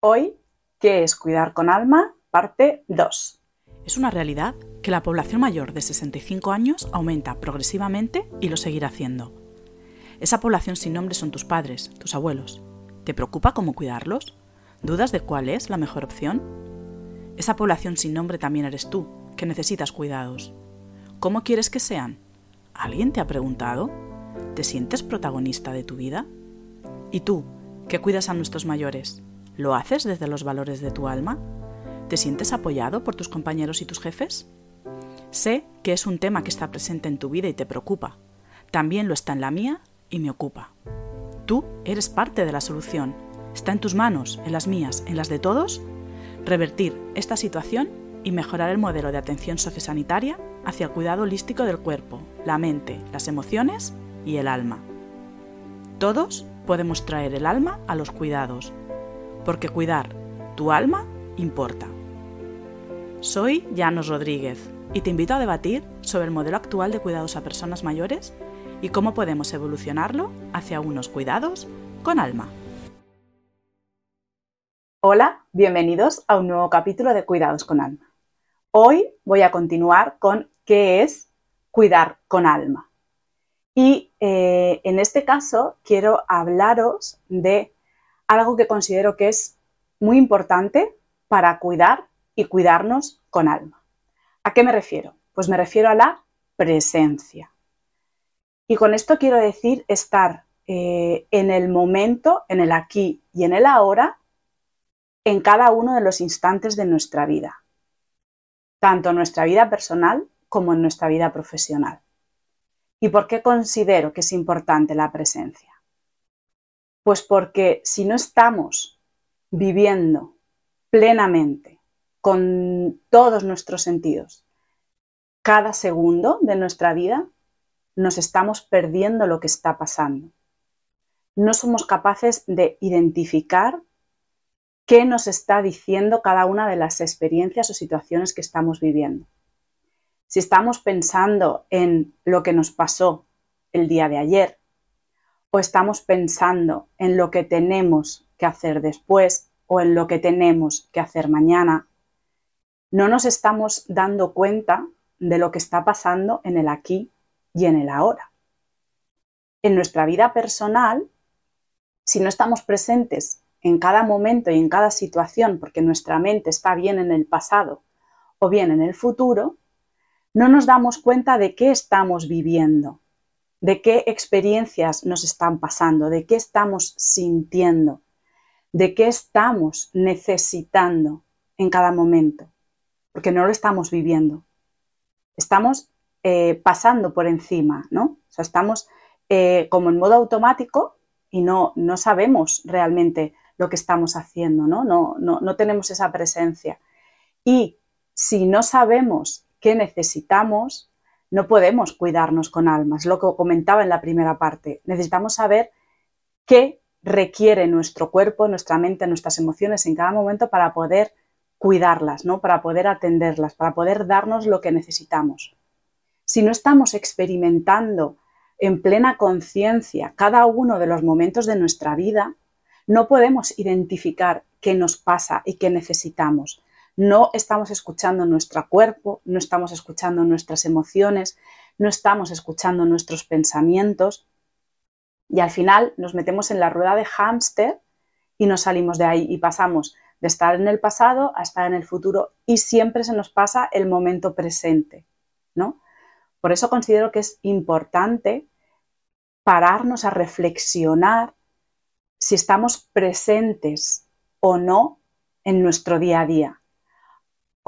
Hoy, ¿qué es cuidar con alma? Parte 2. Es una realidad que la población mayor de 65 años aumenta progresivamente y lo seguirá haciendo. Esa población sin nombre son tus padres, tus abuelos. ¿Te preocupa cómo cuidarlos? ¿Dudas de cuál es la mejor opción? Esa población sin nombre también eres tú, que necesitas cuidados. ¿Cómo quieres que sean? ¿Alguien te ha preguntado? ¿Te sientes protagonista de tu vida? ¿Y tú, que cuidas a nuestros mayores? ¿Lo haces desde los valores de tu alma? ¿Te sientes apoyado por tus compañeros y tus jefes? Sé que es un tema que está presente en tu vida y te preocupa. También lo está en la mía y me ocupa. Tú eres parte de la solución. Está en tus manos, en las mías, en las de todos, revertir esta situación y mejorar el modelo de atención sociosanitaria hacia el cuidado holístico del cuerpo, la mente, las emociones y el alma. Todos podemos traer el alma a los cuidados, porque cuidar tu alma importa. Soy Janos Rodríguez y te invito a debatir sobre el modelo actual de cuidados a personas mayores y cómo podemos evolucionarlo hacia unos cuidados con alma. Hola, bienvenidos a un nuevo capítulo de Cuidados con Alma. Hoy voy a continuar con qué es cuidar con alma. Y eh, en este caso quiero hablaros de algo que considero que es muy importante para cuidar y cuidarnos con alma. ¿A qué me refiero? Pues me refiero a la presencia. Y con esto quiero decir estar eh, en el momento, en el aquí y en el ahora, en cada uno de los instantes de nuestra vida, tanto en nuestra vida personal como en nuestra vida profesional. ¿Y por qué considero que es importante la presencia? Pues porque si no estamos viviendo plenamente con todos nuestros sentidos cada segundo de nuestra vida, nos estamos perdiendo lo que está pasando. No somos capaces de identificar qué nos está diciendo cada una de las experiencias o situaciones que estamos viviendo. Si estamos pensando en lo que nos pasó el día de ayer o estamos pensando en lo que tenemos que hacer después o en lo que tenemos que hacer mañana, no nos estamos dando cuenta de lo que está pasando en el aquí y en el ahora. En nuestra vida personal, si no estamos presentes en cada momento y en cada situación, porque nuestra mente está bien en el pasado o bien en el futuro, no nos damos cuenta de qué estamos viviendo, de qué experiencias nos están pasando, de qué estamos sintiendo, de qué estamos necesitando en cada momento, porque no lo estamos viviendo. Estamos eh, pasando por encima, ¿no? O sea, estamos eh, como en modo automático y no, no sabemos realmente lo que estamos haciendo, ¿no? No, no, tenemos esa presencia. Y si no sabemos qué necesitamos, no podemos cuidarnos con almas, lo que comentaba en la primera parte. Necesitamos saber qué requiere nuestro cuerpo, nuestra mente, nuestras emociones en cada momento para poder cuidarlas, ¿no? Para poder atenderlas, para poder darnos lo que necesitamos. Si no estamos experimentando en plena conciencia cada uno de los momentos de nuestra vida, no podemos identificar qué nos pasa y qué necesitamos. No estamos escuchando nuestro cuerpo, no estamos escuchando nuestras emociones, no estamos escuchando nuestros pensamientos y al final nos metemos en la rueda de hámster y nos salimos de ahí y pasamos de estar en el pasado a estar en el futuro y siempre se nos pasa el momento presente, ¿no? Por eso considero que es importante pararnos a reflexionar si estamos presentes o no en nuestro día a día.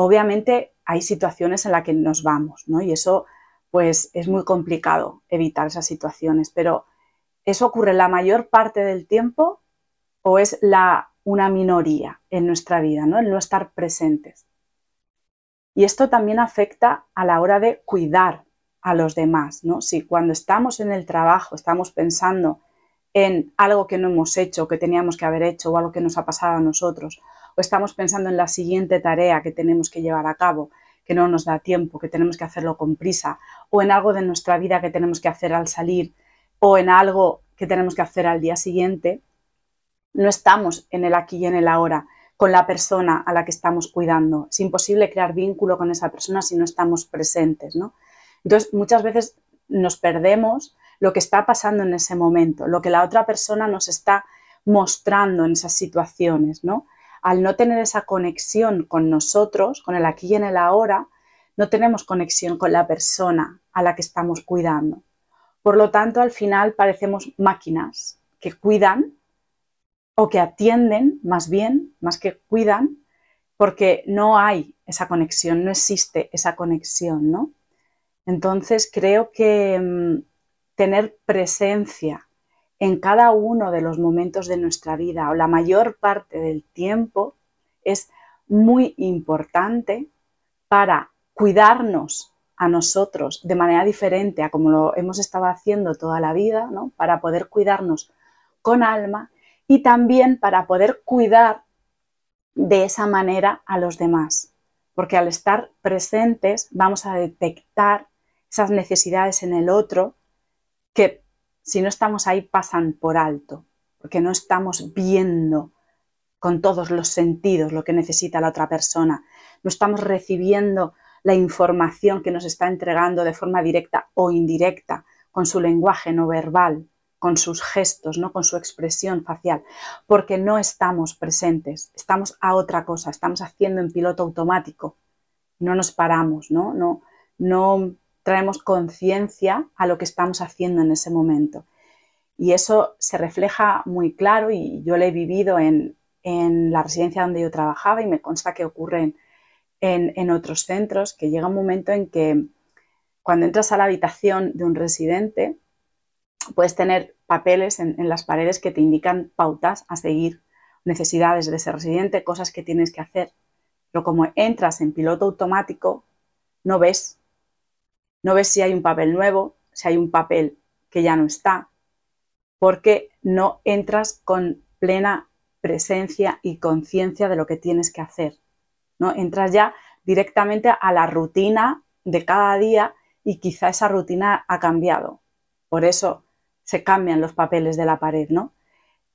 Obviamente hay situaciones en las que nos vamos, ¿no? Y eso pues es muy complicado evitar esas situaciones, pero ¿eso ocurre la mayor parte del tiempo o es la, una minoría en nuestra vida, ¿no? El no estar presentes. Y esto también afecta a la hora de cuidar a los demás, ¿no? Si cuando estamos en el trabajo estamos pensando en algo que no hemos hecho, que teníamos que haber hecho o algo que nos ha pasado a nosotros, o estamos pensando en la siguiente tarea que tenemos que llevar a cabo, que no nos da tiempo, que tenemos que hacerlo con prisa, o en algo de nuestra vida que tenemos que hacer al salir, o en algo que tenemos que hacer al día siguiente, no estamos en el aquí y en el ahora, con la persona a la que estamos cuidando. Es imposible crear vínculo con esa persona si no estamos presentes. Entonces, muchas veces nos perdemos lo que está pasando en ese momento, lo que la otra persona nos está mostrando en esas situaciones, ¿no? Al no tener esa conexión con nosotros, con el aquí y en el ahora, no tenemos conexión con la persona a la que estamos cuidando. Por lo tanto, al final parecemos máquinas que cuidan o que atienden más bien, más que cuidan, porque no hay esa conexión, no existe esa conexión, ¿no? Entonces creo que mm, tener presencia en cada uno de los momentos de nuestra vida o la mayor parte del tiempo es muy importante para cuidarnos a nosotros de manera diferente a como lo hemos estado haciendo toda la vida, ¿no? para poder cuidarnos con alma y también para poder cuidar de esa manera a los demás. Porque al estar presentes vamos a detectar esas necesidades en el otro que si no estamos ahí pasan por alto, porque no estamos viendo con todos los sentidos lo que necesita la otra persona, no estamos recibiendo la información que nos está entregando de forma directa o indirecta, con su lenguaje no verbal, con sus gestos, ¿no? con su expresión facial, porque no estamos presentes, estamos a otra cosa, estamos haciendo en piloto automático, no nos paramos, no, no, no traemos conciencia a lo que estamos haciendo en ese momento. Y eso se refleja muy claro y yo lo he vivido en, en la residencia donde yo trabajaba y me consta que ocurre en, en, otros centros, que llega un momento en que cuando entras a la habitación de un residente, puedes tener papeles en, en, las paredes que te indican pautas a seguir, necesidades de ese residente, cosas que tienes que hacer. Pero como entras en piloto automático, no ves no ves si hay un papel nuevo, si hay un papel que ya no está, porque no entras con plena presencia y conciencia de lo que tienes que hacer. ¿no? Entras ya directamente a la rutina de cada día y quizá esa rutina ha cambiado. Por eso se cambian los papeles de la pared, ¿no?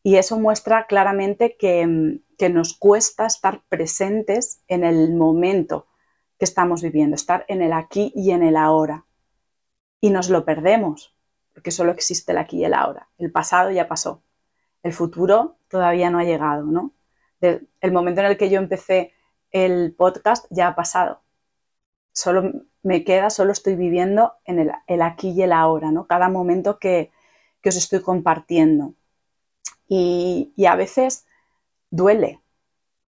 Y eso muestra claramente que, que nos cuesta estar presentes en el momento que estamos viviendo, estar en el aquí y en el ahora. Y nos lo perdemos, porque solo existe el aquí y el ahora. El pasado ya pasó. El futuro todavía no ha llegado, ¿no? el momento en el que yo empecé el podcast ya ha pasado. Solo me queda, solo estoy viviendo en el, aquí y el ahora, ¿no? Cada momento que, os estoy compartiendo. Y, a veces duele,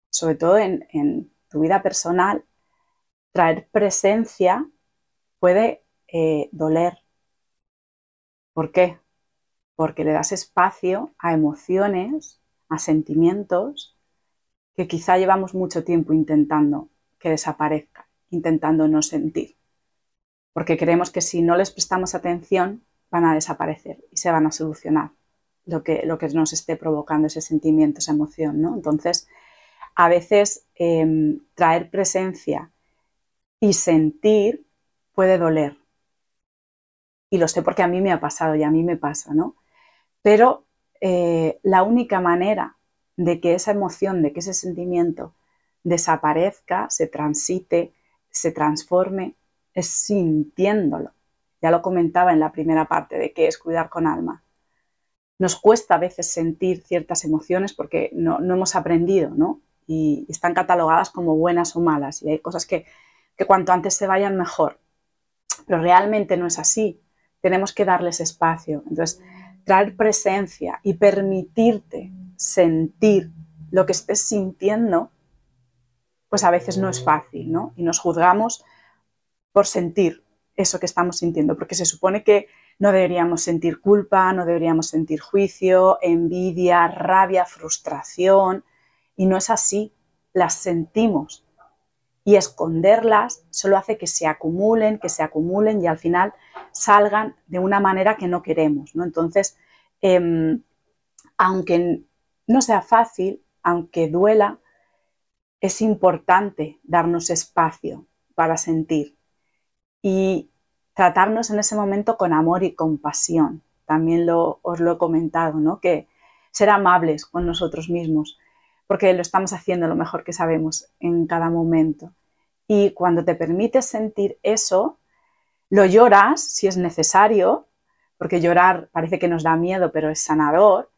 sobre todo en, en tu vida personal, traer presencia puede eh, doler. ¿Por qué? Porque le das espacio a emociones, a sentimientos que quizá llevamos mucho tiempo intentando que desaparezcan, intentando no sentir. Porque creemos que si no les prestamos atención van a desaparecer y se van a solucionar lo que, lo que nos esté provocando ese sentimiento, esa emoción. ¿no? Entonces, a veces em, traer presencia y sentir puede doler. Y lo sé porque a mí me ha pasado y a mí me pasa, ¿no? Pero eh, la única manera de que esa emoción, de que ese sentimiento desaparezca, se transite, se transforme, es sintiéndolo. Ya lo comentaba en la primera parte de qué es cuidar con alma. Nos cuesta a veces sentir ciertas emociones porque no, no hemos aprendido, ¿no? Y están catalogadas como buenas o malas. Y hay cosas que, que cuanto antes se vayan mejor. Pero realmente no es así. Tenemos que darles espacio. Entonces, traer presencia y permitirte sentir lo que estés sintiendo, pues a veces no es fácil, ¿no? Y nos juzgamos por sentir eso que estamos sintiendo, porque se supone que no deberíamos sentir culpa, no deberíamos sentir juicio, envidia, rabia, frustración, y no es así, las sentimos y esconderlas solo hace que se acumulen, que se acumulen y al final salgan de una manera que no queremos. ¿no? Entonces, em, aunque no sea fácil, aunque duela, es importante darnos espacio para sentir y tratarnos en ese momento con amor y compasión. También lo, os lo he comentado, ¿no? que ser amables con nosotros mismos, porque lo estamos haciendo lo mejor que sabemos en cada momento. Y cuando te permites sentir eso, lo lloras si es necesario, porque llorar parece que nos da miedo, pero es sanador.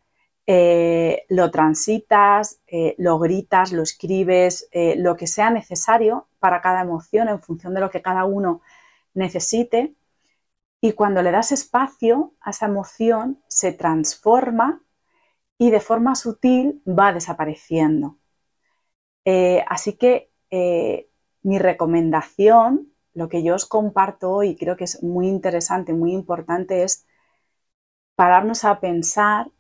Eh, lo transitas, eh, lo gritas, lo escribes, eh, lo que sea necesario para cada emoción en función de lo que cada uno necesite. Y cuando le das espacio a esa emoción, se transforma y de forma sutil va desapareciendo. así que mi recomendación, lo que yo os comparto hoy, creo que es muy interesante, muy importante, es pararnos a pensar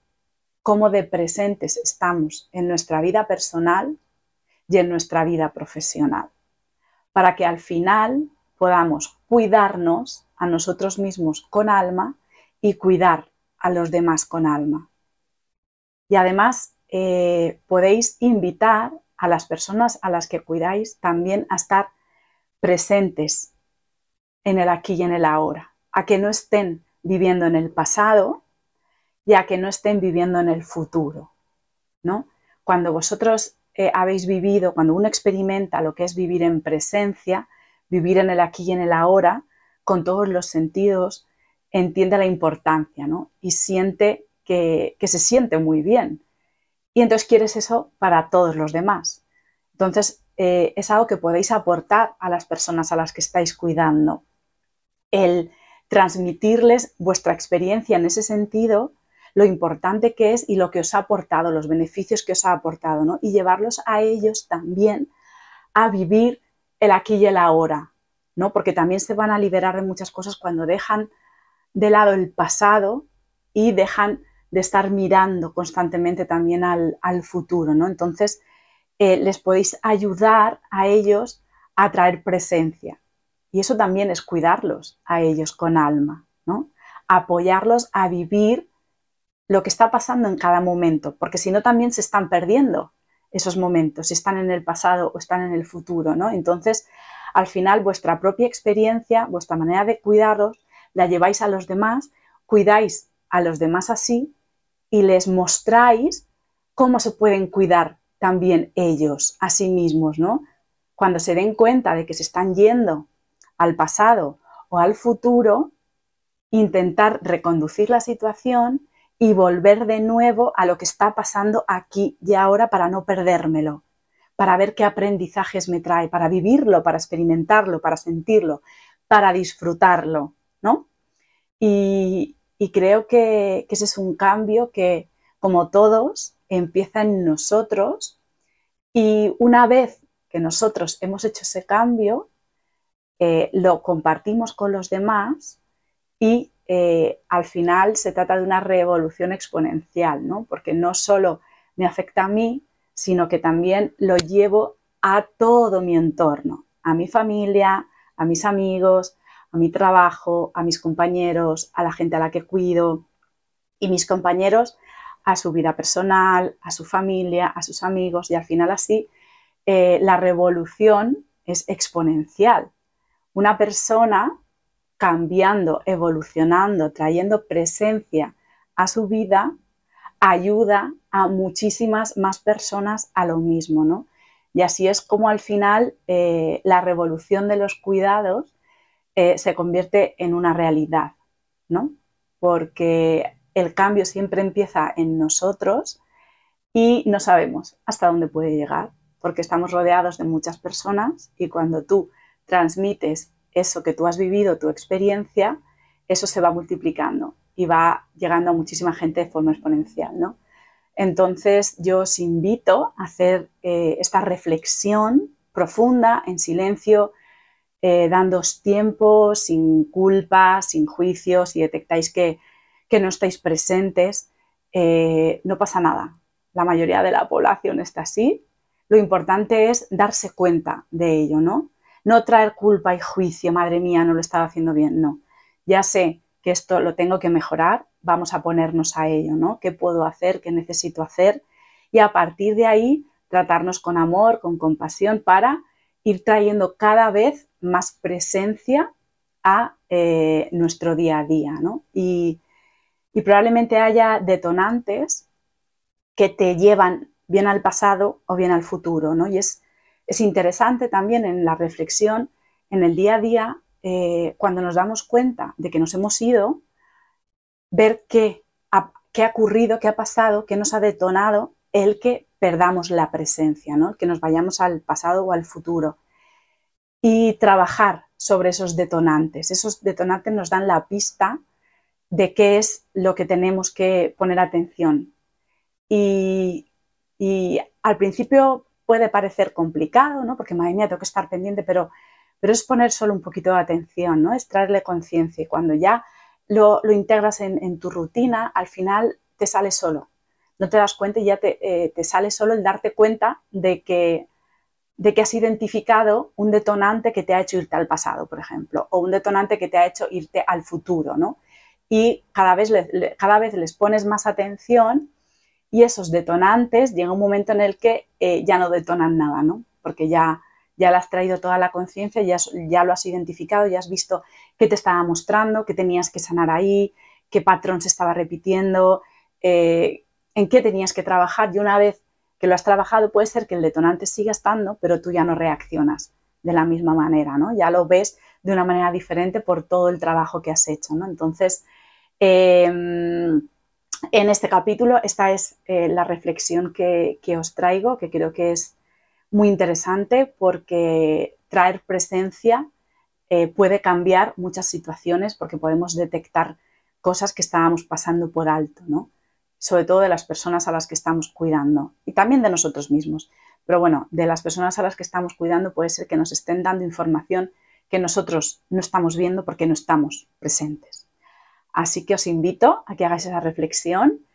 cómo de presentes estamos en nuestra vida personal y en nuestra vida profesional, para que al final podamos cuidarnos a nosotros mismos con alma y cuidar a los demás con alma. Y además eh, podéis invitar a las personas a las que cuidáis también a estar presentes en el aquí y en el ahora, a que no estén viviendo en el pasado y a que no estén viviendo en el futuro, ¿no? Cuando vosotros eh, habéis vivido, cuando uno experimenta lo que es vivir en presencia, vivir en el aquí y en el ahora, con todos los sentidos, entiende la importancia, ¿no? Y siente que, se siente muy bien, y entonces quieres eso para todos los demás. Entonces, eh, es algo que podéis aportar a las personas a las que estáis cuidando. El transmitirles vuestra experiencia en ese sentido, lo importante que es y lo que os ha aportado, los beneficios que os ha aportado, ¿no? Y llevarlos a ellos también a vivir el aquí y el ahora, ¿no? Porque también se van a liberar de muchas cosas cuando dejan de lado el pasado y dejan de estar mirando constantemente también al, futuro, ¿no? Entonces, eh, les podéis ayudar a ellos a traer presencia. Y eso también es cuidarlos a ellos con alma, ¿no? Apoyarlos a vivir lo que está pasando en cada momento, porque si no también se están perdiendo esos momentos, si están en el pasado o están en el futuro, ¿no? Entonces, al final, vuestra propia experiencia, vuestra manera de cuidaros, la lleváis a los demás, cuidáis a los demás así y les mostráis cómo se pueden cuidar también ellos a sí mismos, ¿no? Cuando se den cuenta de que se están yendo al pasado o al futuro, intentar reconducir la situación y volver de nuevo a lo que está pasando aquí y ahora para no perdérmelo, para ver qué aprendizajes me trae, para vivirlo, para experimentarlo, para sentirlo, para disfrutarlo, ¿no? Y, y creo que, ese es un cambio que, como todos, empieza en nosotros y una vez que nosotros hemos hecho ese cambio, eh, lo compartimos con los demás y eh, al final se trata de una revolución exponencial, ¿no? porque no solo me afecta a mí, sino que también lo llevo a todo mi entorno, a mi familia, a mis amigos, a mi trabajo, a mis compañeros, a la gente a la que cuido y mis compañeros a su vida personal, a su familia, a sus amigos y al final así eh, la revolución es exponencial. Una persona cambiando, evolucionando, trayendo presencia a su vida, ayuda a muchísimas más personas a lo mismo, ¿no? Y así es como al final eh, la revolución de los cuidados eh, se convierte en una realidad, ¿no? Porque el cambio siempre empieza en nosotros y no sabemos hasta dónde puede llegar, porque estamos rodeados de muchas personas y cuando tú transmites eso que tú has vivido, tu experiencia, eso se va multiplicando y va llegando a muchísima gente de forma exponencial, ¿no? Entonces yo os invito a hacer eh, esta reflexión profunda, en silencio, eh, dándos tiempo, sin culpa, sin juicio, si detectáis que, no estáis presentes, eh, no pasa nada. La mayoría de la población está así. Lo importante es darse cuenta de ello, ¿no? No traer culpa y juicio, madre mía, no lo estaba haciendo bien, no. Ya sé que esto lo tengo que mejorar, vamos a ponernos a ello, ¿no? ¿Qué puedo hacer? ¿Qué necesito hacer? Y a partir de ahí, tratarnos con amor, con compasión para ir trayendo cada vez más presencia a eh, nuestro día a día, ¿no? Y, probablemente haya detonantes que te llevan bien al pasado o bien al futuro, ¿no? Y es, es interesante también en la reflexión, en el día a día, eh, cuando nos damos cuenta de que nos hemos ido, ver qué ha, qué ha ocurrido, qué ha pasado, qué nos ha detonado el que perdamos la presencia, ¿no? que nos vayamos al pasado o al futuro. Y trabajar sobre esos detonantes. Esos detonantes nos dan la pista de qué es lo que tenemos que poner atención. Y, al principio puede parecer complicado, ¿no? Porque madre mía, tengo que estar pendiente, pero, pero es poner solo un poquito de atención, ¿no? Es traerle conciencia. Y cuando ya lo, integras en, tu rutina, al final te sale solo. No te das cuenta y ya te, eh, te sale solo el darte cuenta de que, de que has identificado un detonante que te ha hecho irte al pasado, por ejemplo, o un detonante que te ha hecho irte al futuro, ¿no? Y cada vez, cada vez les pones más atención y esos detonantes llega un momento en el que eh, ya no detonan nada, ¿no? Porque ya, ya le has traído toda la conciencia, ya, ya lo has identificado, ya has visto qué te estaba mostrando, qué tenías que sanar ahí, qué patrón se estaba repitiendo, eh, en qué tenías que trabajar y una vez que lo has trabajado puede ser que el detonante siga estando, pero tú ya no reaccionas de la misma manera, ¿no? Ya lo ves de una manera diferente por todo el trabajo que has hecho, ¿no? Entonces, em, en este capítulo esta es eh, la reflexión que, os traigo, que creo que es muy interesante porque traer presencia eh, puede cambiar muchas situaciones porque podemos detectar cosas que estábamos pasando por alto, ¿no? Sobre todo de las personas a las que estamos cuidando y también de nosotros mismos. Pero bueno, de las personas a las que estamos cuidando puede ser que nos estén dando información que nosotros no estamos viendo porque no estamos presentes. Así que os invito a que hagáis esa reflexión,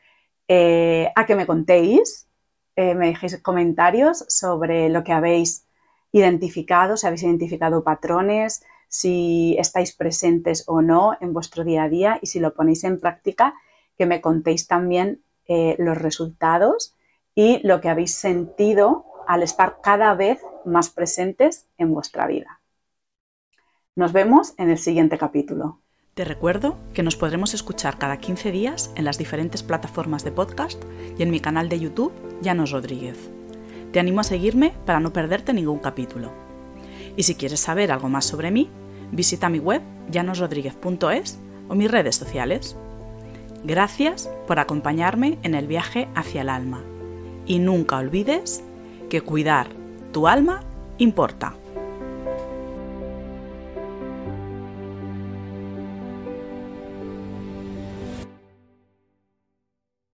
eh, a que me contéis, eh, me dejéis comentarios sobre lo que habéis identificado, si habéis identificado patrones, si estáis presentes o no en vuestro día a día y si lo ponéis en práctica que me contéis también eh, los resultados y lo que habéis sentido al estar cada vez más presentes en vuestra vida. Nos vemos en el siguiente capítulo. Te recuerdo que nos podremos escuchar cada 15 días en las diferentes plataformas de podcast y en mi canal de YouTube, Llanos Rodríguez. Te animo a seguirme para no perderte ningún capítulo. Y si quieres saber algo más sobre mí, visita mi web llanosrodríguez.es o mis redes sociales. Gracias por acompañarme en el viaje hacia el alma. Y nunca olvides que cuidar tu alma importa.